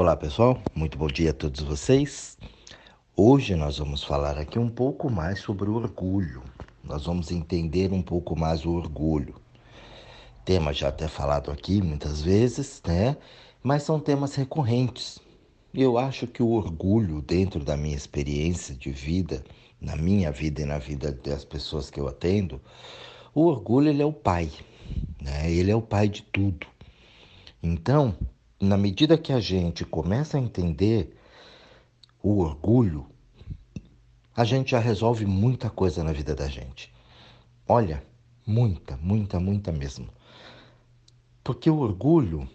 Olá pessoal, muito bom dia a todos vocês. Hoje nós vamos falar aqui um pouco mais sobre o orgulho. Nós vamos entender um pouco mais o orgulho. Tema já até falado aqui muitas vezes, né? Mas são temas recorrentes. Eu acho que o orgulho, dentro da minha experiência de vida, na minha vida e na vida das pessoas que eu atendo, o orgulho ele é o pai, né? Ele é o pai de tudo. Então, na medida que a gente começa a entender o orgulho, a gente já resolve muita coisa na vida da gente. Olha, muita, muita, muita mesmo. Porque o orgulho,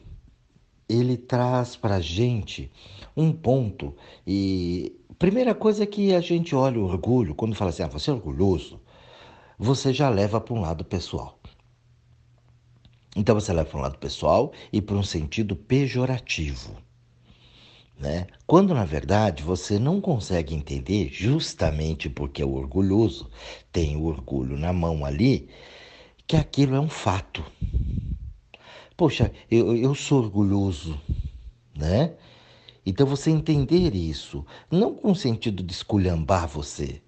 ele traz para a gente um ponto. E primeira coisa é que a gente olha o orgulho, quando fala assim, ah, você é orgulhoso, você já leva para um lado pessoal. Então você leva para um lado pessoal e para um sentido pejorativo. Né? Quando na verdade você não consegue entender, justamente porque é o orgulhoso tem o orgulho na mão ali, que aquilo é um fato. Poxa, eu, eu sou orgulhoso, né? Então você entender isso, não com o sentido de esculhambar você,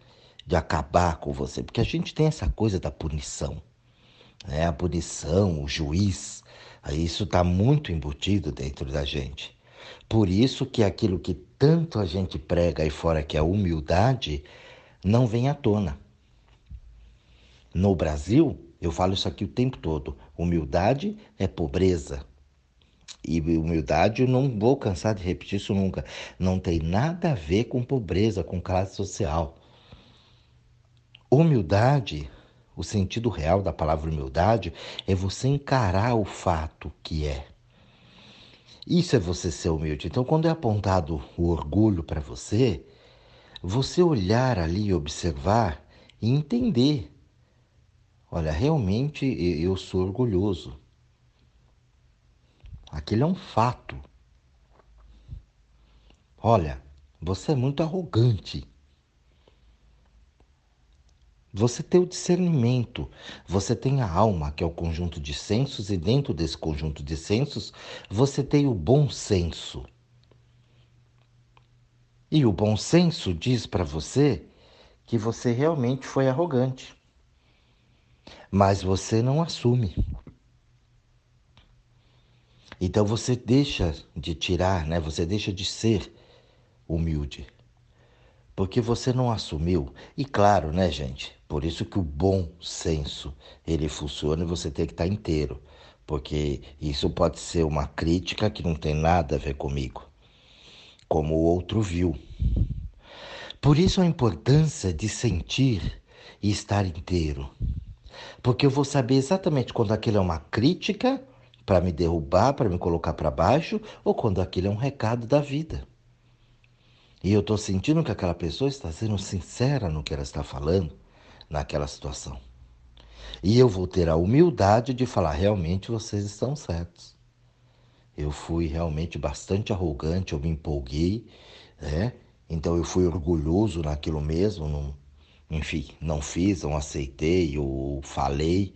de acabar com você, porque a gente tem essa coisa da punição né? a punição, o juiz. Isso está muito embutido dentro da gente. Por isso que aquilo que tanto a gente prega aí fora, que é a humildade, não vem à tona. No Brasil, eu falo isso aqui o tempo todo: humildade é pobreza. E humildade, eu não vou cansar de repetir isso nunca. Não tem nada a ver com pobreza, com classe social. Humildade o sentido real da palavra humildade é você encarar o fato que é. Isso é você ser humilde. Então, quando é apontado o orgulho para você, você olhar ali observar e entender. Olha, realmente eu sou orgulhoso. Aquilo é um fato. Olha, você é muito arrogante. Você tem o discernimento, você tem a alma, que é o conjunto de sensos, e dentro desse conjunto de sensos, você tem o bom senso. E o bom senso diz para você que você realmente foi arrogante. Mas você não assume. Então você deixa de tirar, né? Você deixa de ser humilde porque você não assumiu. E claro, né, gente? Por isso que o bom senso ele funciona e você tem que estar inteiro, porque isso pode ser uma crítica que não tem nada a ver comigo, como o outro viu. Por isso a importância de sentir e estar inteiro. Porque eu vou saber exatamente quando aquilo é uma crítica para me derrubar, para me colocar para baixo, ou quando aquilo é um recado da vida. E eu estou sentindo que aquela pessoa está sendo sincera no que ela está falando naquela situação. E eu vou ter a humildade de falar: realmente vocês estão certos. Eu fui realmente bastante arrogante, eu me empolguei, né? Então eu fui orgulhoso naquilo mesmo, não, enfim, não fiz, não aceitei ou falei.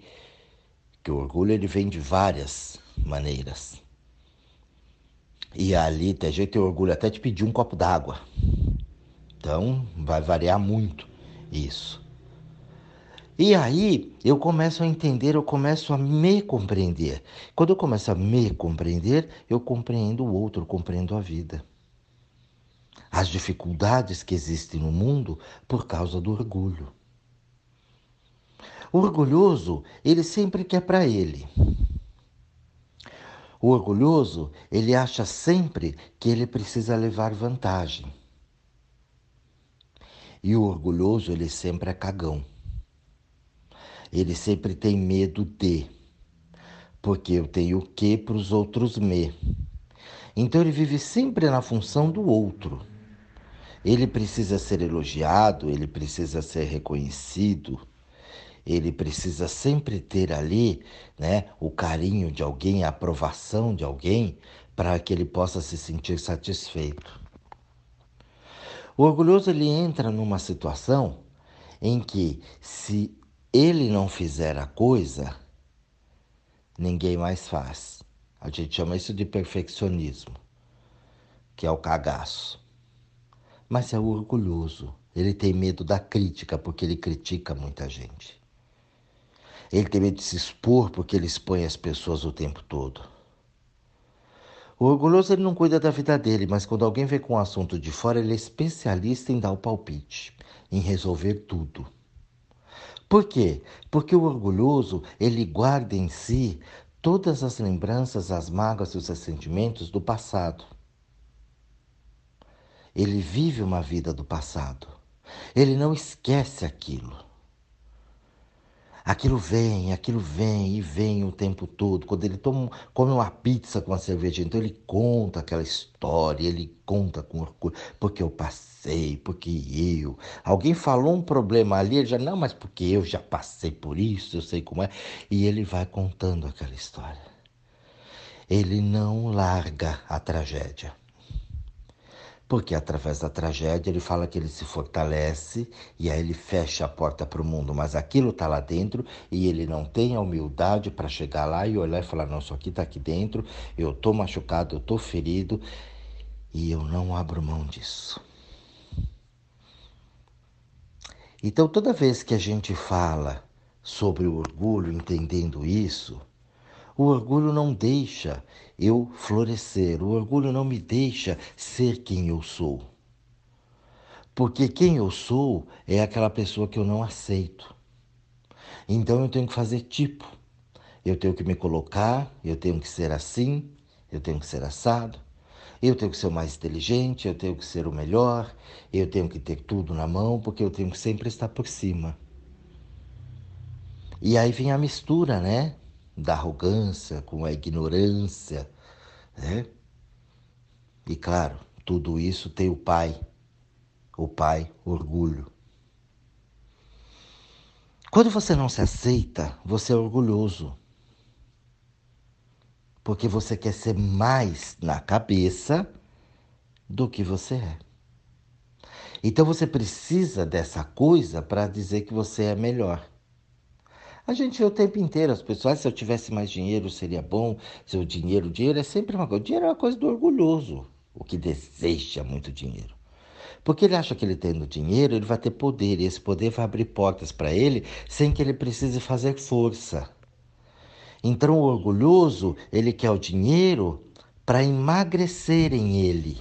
Que o orgulho ele vem de várias maneiras. E ali tem gente tem orgulho até de pedir um copo d'água. Então vai variar muito isso. E aí eu começo a entender, eu começo a me compreender. Quando eu começo a me compreender, eu compreendo o outro, compreendo a vida. As dificuldades que existem no mundo por causa do orgulho. O orgulhoso, ele sempre quer para ele. O orgulhoso, ele acha sempre que ele precisa levar vantagem. E o orgulhoso, ele sempre é cagão. Ele sempre tem medo de. Porque eu tenho o que para os outros me. Então ele vive sempre na função do outro. Ele precisa ser elogiado, ele precisa ser reconhecido ele precisa sempre ter ali né, o carinho de alguém, a aprovação de alguém, para que ele possa se sentir satisfeito. O orgulhoso ele entra numa situação em que, se ele não fizer a coisa, ninguém mais faz. A gente chama isso de perfeccionismo. que é o cagaço. Mas é orgulhoso. Ele tem medo da crítica, porque ele critica muita gente. Ele tem medo de se expor, porque ele expõe as pessoas o tempo todo. O orgulhoso ele não cuida da vida dele, mas quando alguém vem com um assunto de fora, ele é especialista em dar o palpite, em resolver tudo. Por quê? Porque o orgulhoso, ele guarda em si todas as lembranças, as mágoas e os ressentimentos do passado. Ele vive uma vida do passado. Ele não esquece aquilo. Aquilo vem, aquilo vem e vem o tempo todo. Quando ele toma, come uma pizza com a cerveja, então ele conta aquela história, ele conta com orgulho, porque eu passei, porque eu. Alguém falou um problema ali, ele já, não, mas porque eu já passei por isso, eu sei como é. E ele vai contando aquela história. Ele não larga a tragédia porque através da tragédia ele fala que ele se fortalece e aí ele fecha a porta para o mundo, mas aquilo está lá dentro e ele não tem a humildade para chegar lá e olhar e falar: não, isso aqui está aqui dentro, eu estou machucado, eu estou ferido e eu não abro mão disso. Então, toda vez que a gente fala sobre o orgulho, entendendo isso, o orgulho não deixa eu florescer, o orgulho não me deixa ser quem eu sou. Porque quem eu sou é aquela pessoa que eu não aceito. Então eu tenho que fazer tipo. Eu tenho que me colocar, eu tenho que ser assim, eu tenho que ser assado, eu tenho que ser o mais inteligente, eu tenho que ser o melhor, eu tenho que ter tudo na mão, porque eu tenho que sempre estar por cima. E aí vem a mistura, né? da arrogância, com a ignorância, né? E claro, tudo isso tem o pai, o pai orgulho. Quando você não se aceita, você é orgulhoso. Porque você quer ser mais na cabeça do que você é. Então você precisa dessa coisa para dizer que você é melhor. A gente o tempo inteiro as pessoas, ah, se eu tivesse mais dinheiro seria bom, se o dinheiro, o dinheiro é sempre uma coisa. O dinheiro é uma coisa do orgulhoso, o que deseja muito dinheiro. Porque ele acha que ele tendo dinheiro, ele vai ter poder, e esse poder vai abrir portas para ele sem que ele precise fazer força. Então o orgulhoso, ele quer o dinheiro para emagrecer em ele.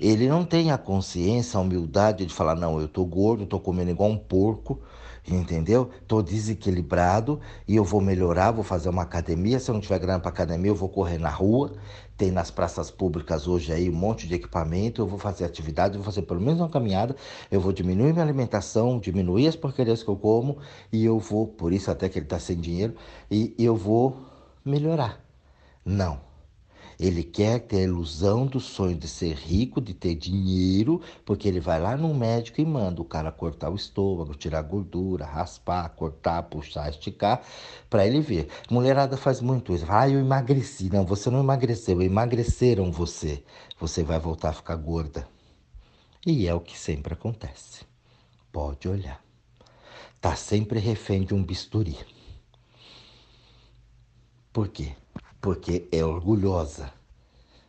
Ele não tem a consciência, a humildade de falar: não, eu estou gordo, estou comendo igual um porco, entendeu? Estou desequilibrado e eu vou melhorar, vou fazer uma academia. Se eu não tiver grana para academia, eu vou correr na rua. Tem nas praças públicas hoje aí um monte de equipamento. Eu vou fazer atividade, vou fazer pelo menos uma caminhada. Eu vou diminuir minha alimentação, diminuir as porcarias que eu como e eu vou, por isso até que ele está sem dinheiro, e eu vou melhorar. Não. Ele quer ter a ilusão do sonho de ser rico, de ter dinheiro, porque ele vai lá no médico e manda o cara cortar o estômago, tirar gordura, raspar, cortar, puxar, esticar, para ele ver. Mulherada faz muito isso. Ah, eu emagreci. Não, você não emagreceu, emagreceram você. Você vai voltar a ficar gorda. E é o que sempre acontece. Pode olhar. Tá sempre refém de um bisturi. Por quê? Porque é orgulhosa,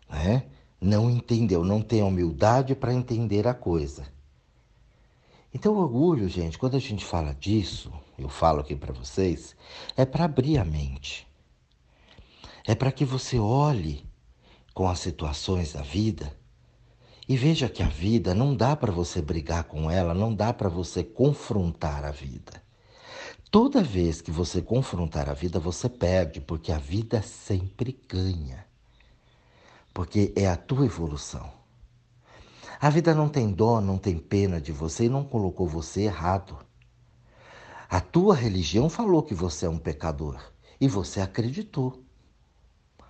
né? não entendeu, não tem humildade para entender a coisa. Então, orgulho, gente, quando a gente fala disso, eu falo aqui para vocês, é para abrir a mente. É para que você olhe com as situações da vida e veja que a vida não dá para você brigar com ela, não dá para você confrontar a vida. Toda vez que você confrontar a vida, você perde, porque a vida sempre ganha. Porque é a tua evolução. A vida não tem dó, não tem pena de você e não colocou você errado. A tua religião falou que você é um pecador e você acreditou.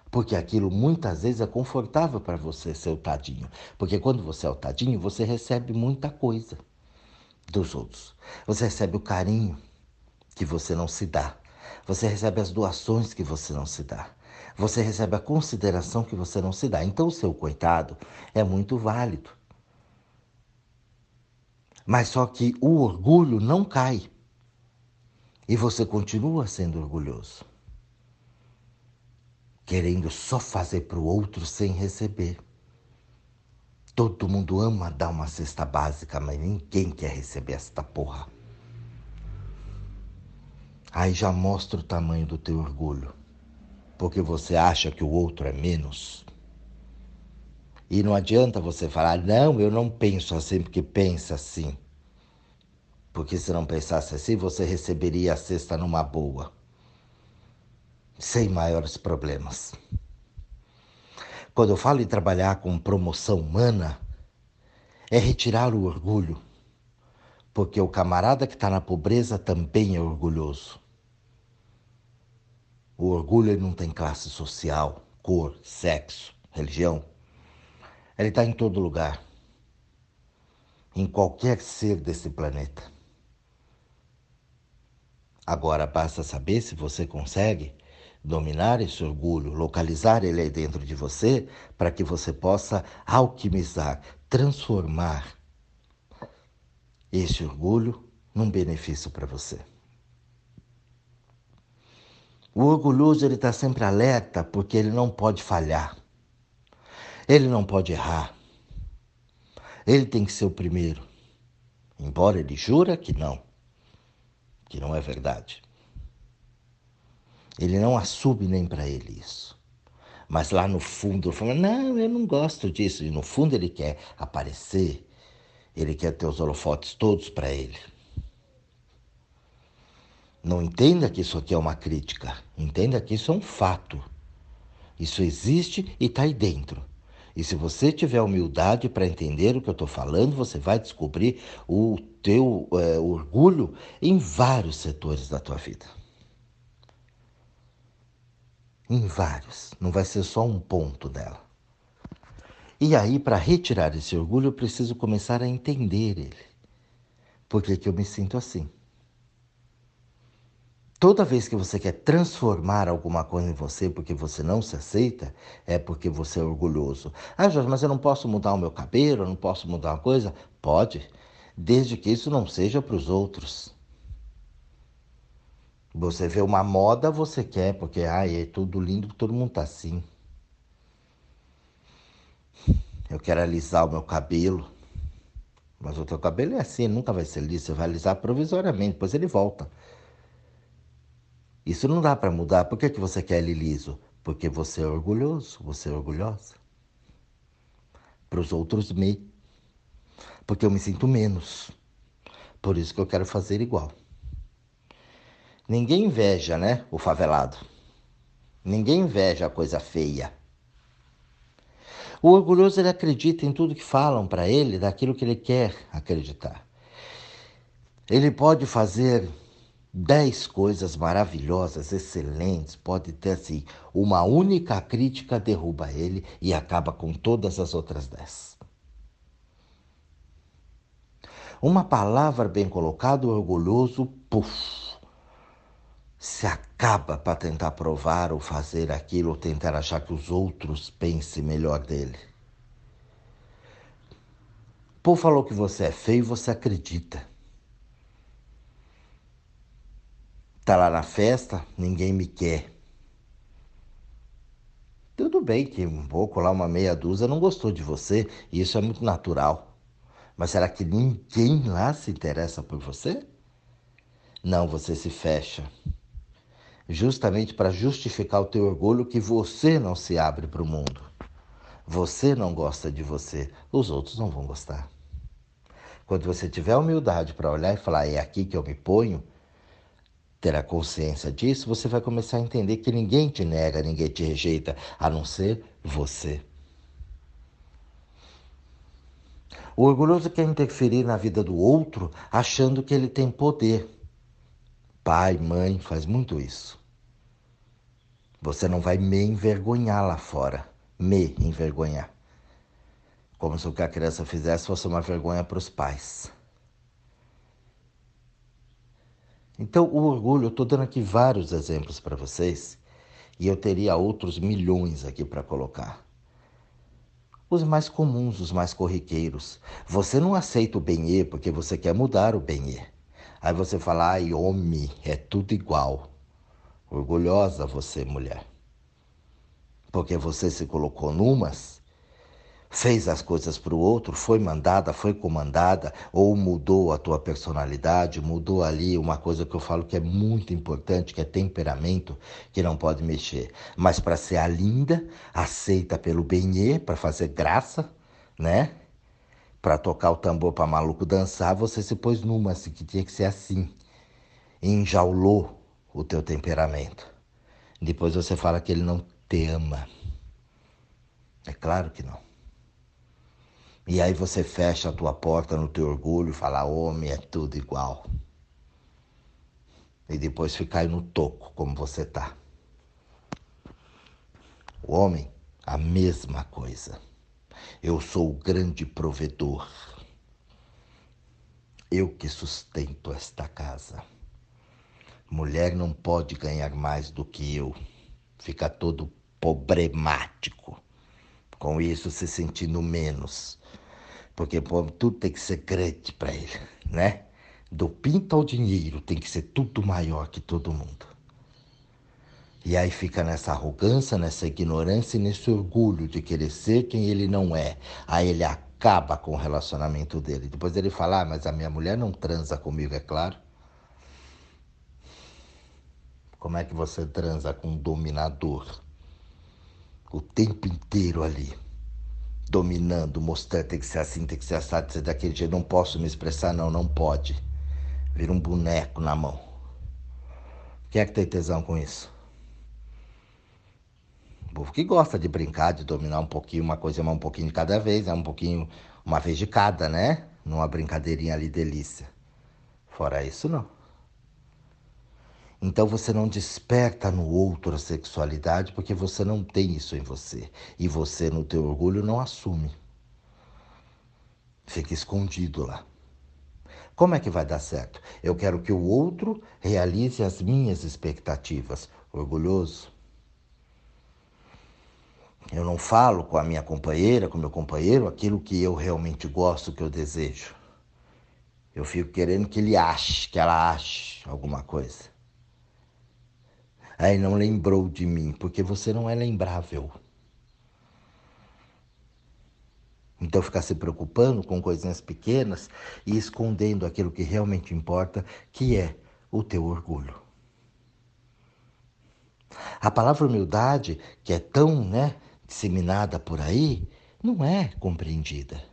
Porque aquilo muitas vezes é confortável para você ser o tadinho. Porque quando você é o tadinho, você recebe muita coisa dos outros. Você recebe o carinho, que você não se dá. Você recebe as doações que você não se dá. Você recebe a consideração que você não se dá. Então, o seu coitado é muito válido. Mas só que o orgulho não cai. E você continua sendo orgulhoso. querendo só fazer para o outro sem receber. Todo mundo ama dar uma cesta básica, mas ninguém quer receber esta porra. Aí já mostra o tamanho do teu orgulho, porque você acha que o outro é menos. E não adianta você falar, não, eu não penso assim porque pensa assim. Porque se não pensasse assim, você receberia a cesta numa boa, sem maiores problemas. Quando eu falo em trabalhar com promoção humana, é retirar o orgulho, porque o camarada que está na pobreza também é orgulhoso. O orgulho não tem classe social, cor, sexo, religião. Ele está em todo lugar, em qualquer ser desse planeta. Agora basta saber se você consegue dominar esse orgulho, localizar ele aí dentro de você, para que você possa alquimizar, transformar esse orgulho num benefício para você. O orgulhoso ele está sempre alerta porque ele não pode falhar. Ele não pode errar. Ele tem que ser o primeiro. Embora ele jura que não, que não é verdade. Ele não assume nem para ele isso. Mas lá no fundo ele fala: Não, eu não gosto disso. E no fundo ele quer aparecer, ele quer ter os holofotes todos para ele. Não entenda que isso aqui é uma crítica. Entenda que isso é um fato. Isso existe e está aí dentro. E se você tiver humildade para entender o que eu estou falando, você vai descobrir o teu é, orgulho em vários setores da tua vida. Em vários. Não vai ser só um ponto dela. E aí, para retirar esse orgulho, eu preciso começar a entender ele. Por que, que eu me sinto assim? Toda vez que você quer transformar alguma coisa em você porque você não se aceita, é porque você é orgulhoso. Ah, Jorge, mas eu não posso mudar o meu cabelo, eu não posso mudar uma coisa? Pode, desde que isso não seja para os outros. Você vê uma moda, você quer, porque ai, é tudo lindo, todo mundo tá assim. Eu quero alisar o meu cabelo. Mas o teu cabelo é assim, nunca vai ser liso, você vai alisar provisoriamente, depois ele volta. Isso não dá para mudar. Por que, que você quer ele liso? Porque você é orgulhoso, você é orgulhosa. Para os outros, me. Porque eu me sinto menos. Por isso que eu quero fazer igual. Ninguém inveja, né? O favelado. Ninguém inveja a coisa feia. O orgulhoso ele acredita em tudo que falam para ele, daquilo que ele quer acreditar. Ele pode fazer dez coisas maravilhosas, excelentes, pode ter assim, uma única crítica derruba ele e acaba com todas as outras dez. Uma palavra bem colocada, orgulhoso, puf, se acaba para tentar provar ou fazer aquilo, ou tentar achar que os outros pensem melhor dele. Pô falou que você é feio, você acredita. tá lá na festa, ninguém me quer. Tudo bem que um pouco lá, uma meia dúzia, não gostou de você, e isso é muito natural. Mas será que ninguém lá se interessa por você? Não, você se fecha. Justamente para justificar o teu orgulho que você não se abre para o mundo. Você não gosta de você, os outros não vão gostar. Quando você tiver humildade para olhar e falar, é aqui que eu me ponho, terá consciência disso, você vai começar a entender que ninguém te nega, ninguém te rejeita, a não ser você. O orgulhoso quer interferir na vida do outro achando que ele tem poder. Pai, mãe faz muito isso. Você não vai me envergonhar lá fora. Me envergonhar. Como se o que a criança fizesse fosse uma vergonha para os pais. Então, o orgulho, eu estou dando aqui vários exemplos para vocês e eu teria outros milhões aqui para colocar. Os mais comuns, os mais corriqueiros. Você não aceita o benê porque você quer mudar o benê. Aí você fala, ai, homem, é tudo igual. Orgulhosa você, mulher. porque você se colocou numas fez as coisas para o outro, foi mandada, foi comandada, ou mudou a tua personalidade, mudou ali uma coisa que eu falo que é muito importante, que é temperamento, que não pode mexer. Mas para ser a linda, aceita pelo benê, para fazer graça, né? Para tocar o tambor para maluco dançar, você se pôs numa, assim, que tinha que ser assim. Enjaulou o teu temperamento. Depois você fala que ele não te ama. É claro que não. E aí você fecha a tua porta no teu orgulho e fala, homem é tudo igual. E depois fica aí no toco, como você tá. O homem, a mesma coisa. Eu sou o grande provedor. Eu que sustento esta casa. Mulher não pode ganhar mais do que eu. Fica todo problemático. Com isso se sentindo menos porque pô, tudo tem que ser grande para ele, né? Do pinto ao dinheiro tem que ser tudo maior que todo mundo. E aí fica nessa arrogância, nessa ignorância e nesse orgulho de querer ser quem ele não é. Aí ele acaba com o relacionamento dele. Depois ele fala, ah, mas a minha mulher não transa comigo, é claro. Como é que você transa com um dominador? O tempo inteiro ali dominando, mostrando, tem que ser assim, tem que ser assado, tem que ser daquele jeito, não posso me expressar, não, não pode. Vira um boneco na mão. Quem é que tem tesão com isso? O povo que gosta de brincar, de dominar um pouquinho, uma coisa um pouquinho de cada vez, é um pouquinho, uma vez de cada, né? Numa brincadeirinha ali, delícia. Fora isso, não. Então você não desperta no outro a sexualidade porque você não tem isso em você. E você, no teu orgulho, não assume. Fica escondido lá. Como é que vai dar certo? Eu quero que o outro realize as minhas expectativas. Orgulhoso. Eu não falo com a minha companheira, com meu companheiro, aquilo que eu realmente gosto, que eu desejo. Eu fico querendo que ele ache, que ela ache alguma coisa. Aí não lembrou de mim, porque você não é lembrável. Então ficar se preocupando com coisinhas pequenas e escondendo aquilo que realmente importa, que é o teu orgulho. A palavra humildade, que é tão, né, disseminada por aí, não é compreendida.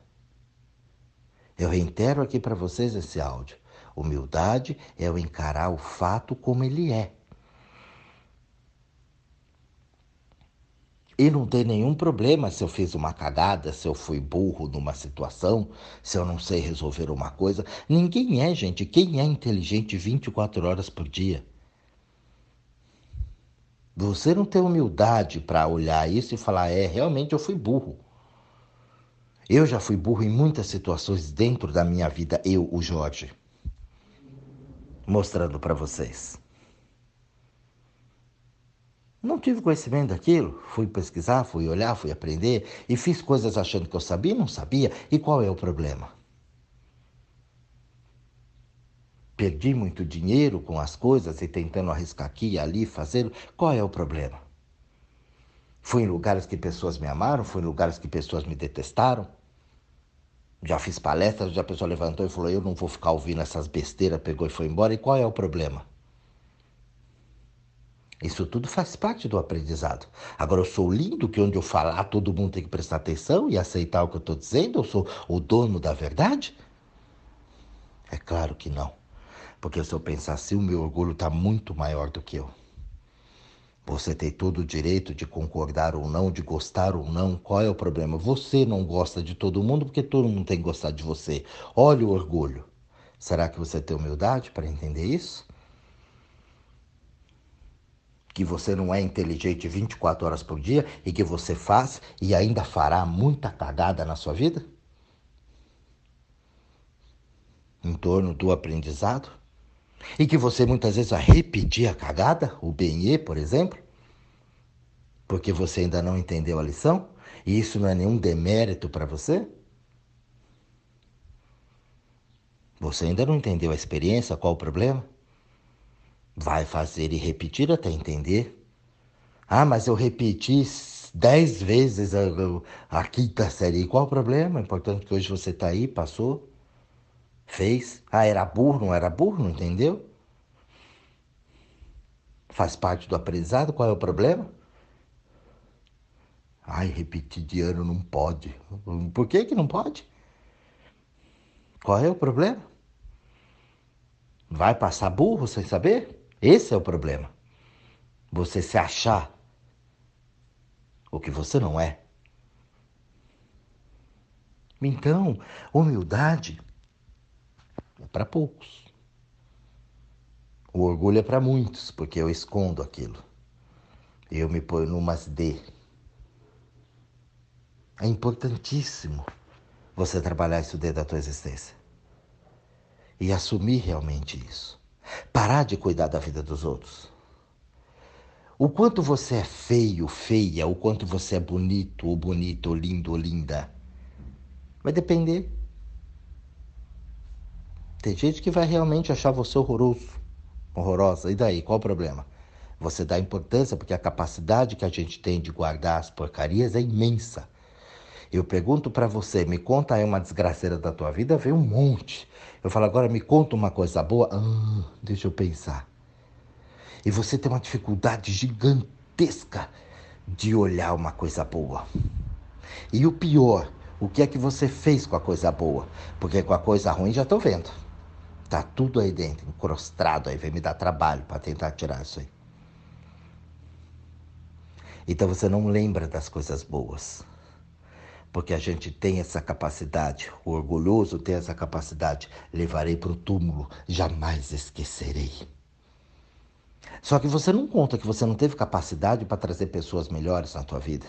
Eu reitero aqui para vocês esse áudio. Humildade é o encarar o fato como ele é. E não tem nenhum problema se eu fiz uma cagada, se eu fui burro numa situação, se eu não sei resolver uma coisa. Ninguém é, gente. Quem é inteligente 24 horas por dia? Você não tem humildade para olhar isso e falar: é, realmente eu fui burro. Eu já fui burro em muitas situações dentro da minha vida, eu, o Jorge. Mostrando para vocês. Não tive conhecimento daquilo, fui pesquisar, fui olhar, fui aprender e fiz coisas achando que eu sabia e não sabia. E qual é o problema? Perdi muito dinheiro com as coisas e tentando arriscar aqui e ali, fazer. Qual é o problema? Fui em lugares que pessoas me amaram, fui em lugares que pessoas me detestaram. Já fiz palestras, já a pessoa levantou e falou: Eu não vou ficar ouvindo essas besteiras, pegou e foi embora. E qual é o problema? Isso tudo faz parte do aprendizado. Agora, eu sou lindo que onde eu falar todo mundo tem que prestar atenção e aceitar o que eu estou dizendo? Eu sou o dono da verdade? É claro que não. Porque se eu pensar assim, o meu orgulho está muito maior do que eu. Você tem todo o direito de concordar ou não, de gostar ou não. Qual é o problema? Você não gosta de todo mundo porque todo mundo tem que gostar de você. Olha o orgulho. Será que você tem humildade para entender isso? Que você não é inteligente 24 horas por dia e que você faz e ainda fará muita cagada na sua vida? Em torno do aprendizado? E que você muitas vezes vai repetir a cagada, o BNE, por exemplo, porque você ainda não entendeu a lição? E isso não é nenhum demérito para você? Você ainda não entendeu a experiência, qual o problema? Vai fazer e repetir até entender. Ah, mas eu repeti dez vezes a, a, quinta série. Qual o problema? É importante que hoje você está aí, passou, fez. Ah, era burro, não era burro, não entendeu? Faz parte do aprendizado, qual é o problema? Ai, repetir de ano não pode. Por que que não pode? Qual é o problema? Vai passar burro sem saber? Esse é o problema. Você se achar o que você não é. Então, humildade é para poucos. O orgulho é para muitos, porque eu escondo aquilo. Eu me ponho numas D. É importantíssimo você trabalhar isso dentro da tua existência. E assumir realmente isso. Parar de cuidar da vida dos outros. O quanto você é feio, feia, o quanto você é bonito, ou bonito, ou lindo, ou linda, vai depender. Tem gente que vai realmente achar você horroroso, horrorosa. E daí, qual o problema? Você dá importância porque a capacidade que a gente tem de guardar as porcarias é imensa. Eu pergunto para você, me conta aí uma desgraceira da tua vida, vem um monte. Eu falo, agora me conta uma coisa boa. Ah, deixa eu pensar. E você tem uma dificuldade gigantesca de olhar uma coisa boa. E o pior, o que é que você fez com a coisa boa? Porque com a coisa ruim já estou vendo. Tá tudo aí dentro, encrostado aí, vem me dar trabalho para tentar tirar isso aí. Então você não lembra das coisas boas porque a gente tem essa capacidade, o orgulhoso tem essa capacidade. Levarei para o túmulo, jamais esquecerei. Só que você não conta que você não teve capacidade para trazer pessoas melhores na tua vida.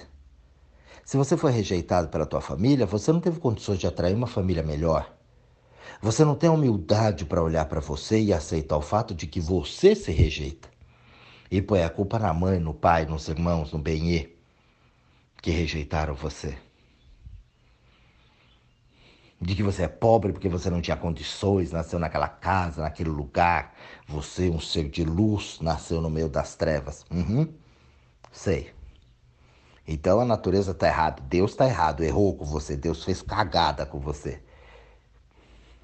Se você foi rejeitado pela tua família, você não teve condições de atrair uma família melhor. Você não tem humildade para olhar para você e aceitar o fato de que você se rejeita. E põe a culpa na mãe, no pai, nos irmãos, no benê que rejeitaram você de que você é pobre porque você não tinha condições, nasceu naquela casa, naquele lugar. Você, um ser de luz, nasceu no meio das trevas. Uhum. Sei. Então a natureza está errada, Deus está errado, errou com você, Deus fez cagada com você.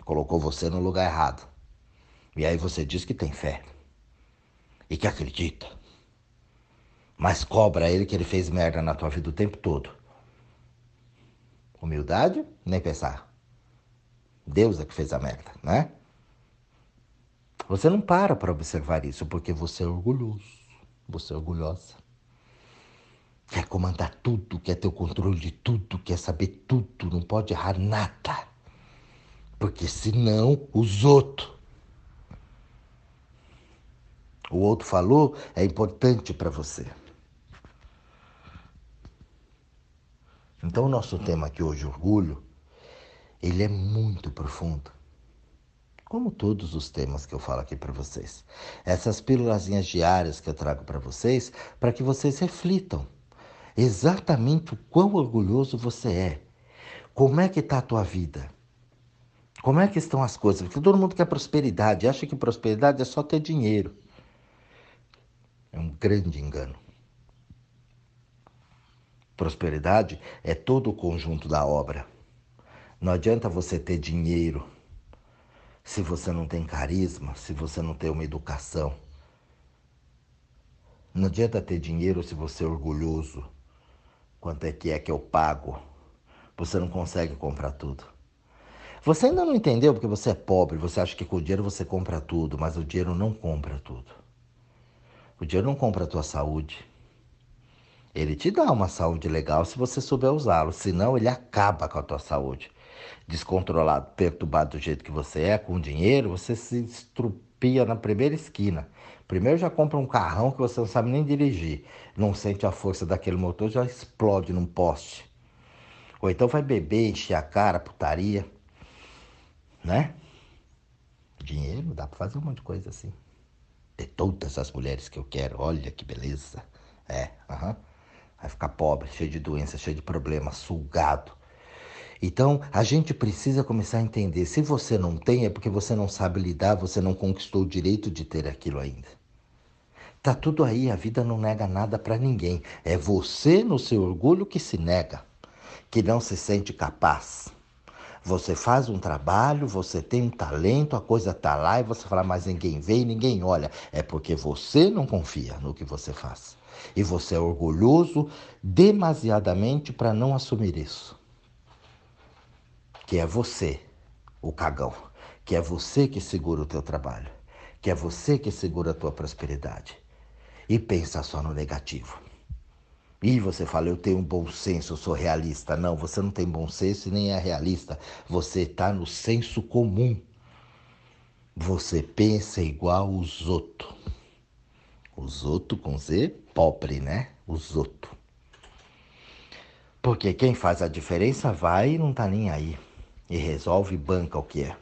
Colocou você no lugar errado. E aí você diz que tem fé e que acredita. Mas cobra ele que ele fez merda na tua vida o tempo todo. Humildade? Nem pensar. Deus é que fez a merda, né? Você não para para observar isso porque você é orgulhoso, você é orgulhosa. Quer comandar tudo, quer ter o controle de tudo, quer saber tudo, não pode errar nada. Porque senão os outros. O outro falou é importante para você. Então, o nosso tema aqui hoje, orgulho, ele é muito profundo. Como todos os temas que eu falo aqui para vocês. Essas pílulas diárias que eu trago para vocês, para que vocês reflitam exatamente o quão orgulhoso você é. Como é que está a tua vida? Como é que estão as coisas? Porque todo mundo quer prosperidade, acha que prosperidade é só ter dinheiro. É um grande engano. Prosperidade é todo o conjunto da obra. Não adianta você ter dinheiro se você não tem carisma, se você não tem uma educação. Não adianta ter dinheiro se você é orgulhoso. Quanto é que é que eu pago? Você não consegue comprar tudo. Você ainda não entendeu porque você é pobre, você acha que com o dinheiro você compra tudo, mas o dinheiro não compra tudo. O dinheiro não compra a tua saúde. Ele te dá uma saúde legal se você souber usá-lo, senão ele acaba com a tua saúde descontrolado, perturbado do jeito que você é, com dinheiro, você se estrupia na primeira esquina. Primeiro já compra um carrão que você não sabe nem dirigir, não sente a força daquele motor, já explode num poste. Ou então vai beber, encher a cara, putaria, né? Dinheiro, dá pra fazer um monte de coisa assim. Ter todas as mulheres que eu quero, olha que beleza. É, aham. Uhum. Vai ficar pobre, cheio de doença, cheio de problemas, sugado então, a gente precisa começar a entender: se você não tem, é porque você não sabe lidar, você não conquistou o direito de ter aquilo ainda. Tá tudo aí, a vida não nega nada para ninguém. É você no seu orgulho que se nega, que não se sente capaz. Você faz um trabalho, você tem um talento, a coisa tá lá e você fala, mas ninguém vê e ninguém olha. É porque você não confia no que você faz. E você é orgulhoso demasiadamente para não assumir isso. Que é você, o cagão. Que é você que segura o teu trabalho. Que é você que segura a tua prosperidade. E pensa só no negativo. E você fala, eu tenho um bom senso, eu sou realista. Não, você não tem bom senso e nem é realista. Você está no senso comum. Você pensa igual os outros. Os outros com Z, pobre, né? Os outros. Porque quem faz a diferença vai e não tá nem aí. E resolve banca o que é.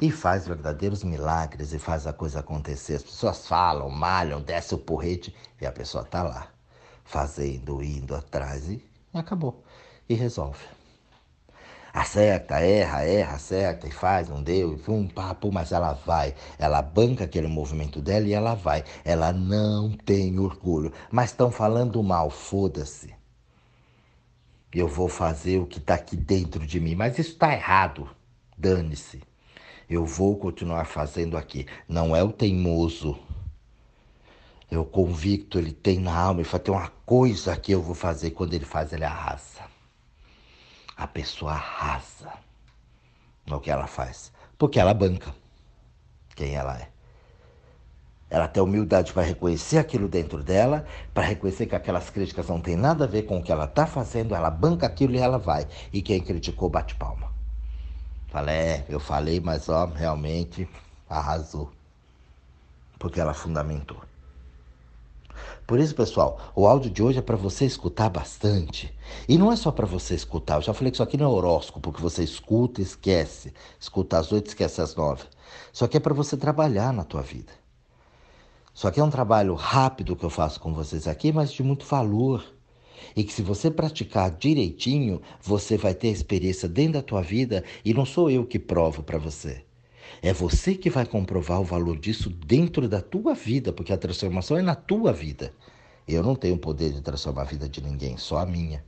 E faz verdadeiros milagres e faz a coisa acontecer. As pessoas falam, malham, desce o porrete e a pessoa tá lá fazendo, indo atrás e acabou. E resolve. Acerta, erra, erra, acerta e faz, não deu, e um papo, mas ela vai. Ela banca aquele movimento dela e ela vai. Ela não tem orgulho. Mas estão falando mal, foda-se. Eu vou fazer o que está aqui dentro de mim. Mas isso está errado. Dane-se. Eu vou continuar fazendo aqui. Não é o teimoso eu convicto, ele tem na alma, ele fala, tem uma coisa que eu vou fazer. Quando ele faz, ele arrasa. A pessoa arrasa no que ela faz. Porque ela banca quem ela é. Ela tem humildade para reconhecer aquilo dentro dela, para reconhecer que aquelas críticas não têm nada a ver com o que ela está fazendo, ela banca aquilo e ela vai. E quem criticou bate palma. Fala, é, eu falei, mas ó, realmente arrasou. Porque ela fundamentou. Por isso, pessoal, o áudio de hoje é para você escutar bastante. E não é só para você escutar. Eu já falei que isso aqui não é horóscopo, que você escuta e esquece. Escuta às oito, esquece às nove. Só que é para você trabalhar na tua vida. Só que é um trabalho rápido que eu faço com vocês aqui, mas de muito valor. E que se você praticar direitinho, você vai ter experiência dentro da tua vida e não sou eu que provo para você. É você que vai comprovar o valor disso dentro da tua vida, porque a transformação é na tua vida. Eu não tenho o poder de transformar a vida de ninguém, só a minha.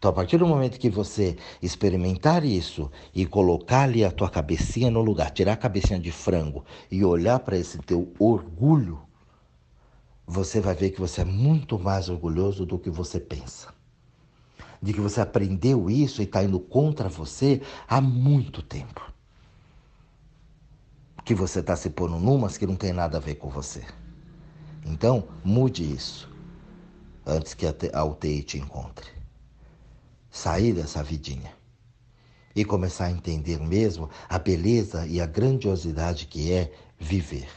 Então, a partir do momento que você experimentar isso e colocar ali a tua cabecinha no lugar, tirar a cabecinha de frango e olhar para esse teu orgulho, você vai ver que você é muito mais orgulhoso do que você pensa. De que você aprendeu isso e está indo contra você há muito tempo que você está se pondo numas que não tem nada a ver com você. Então, mude isso antes que a UTI te encontre. Sair dessa vidinha e começar a entender mesmo a beleza e a grandiosidade que é viver.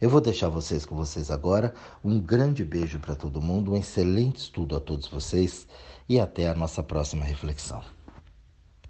Eu vou deixar vocês com vocês agora. Um grande beijo para todo mundo, um excelente estudo a todos vocês e até a nossa próxima reflexão.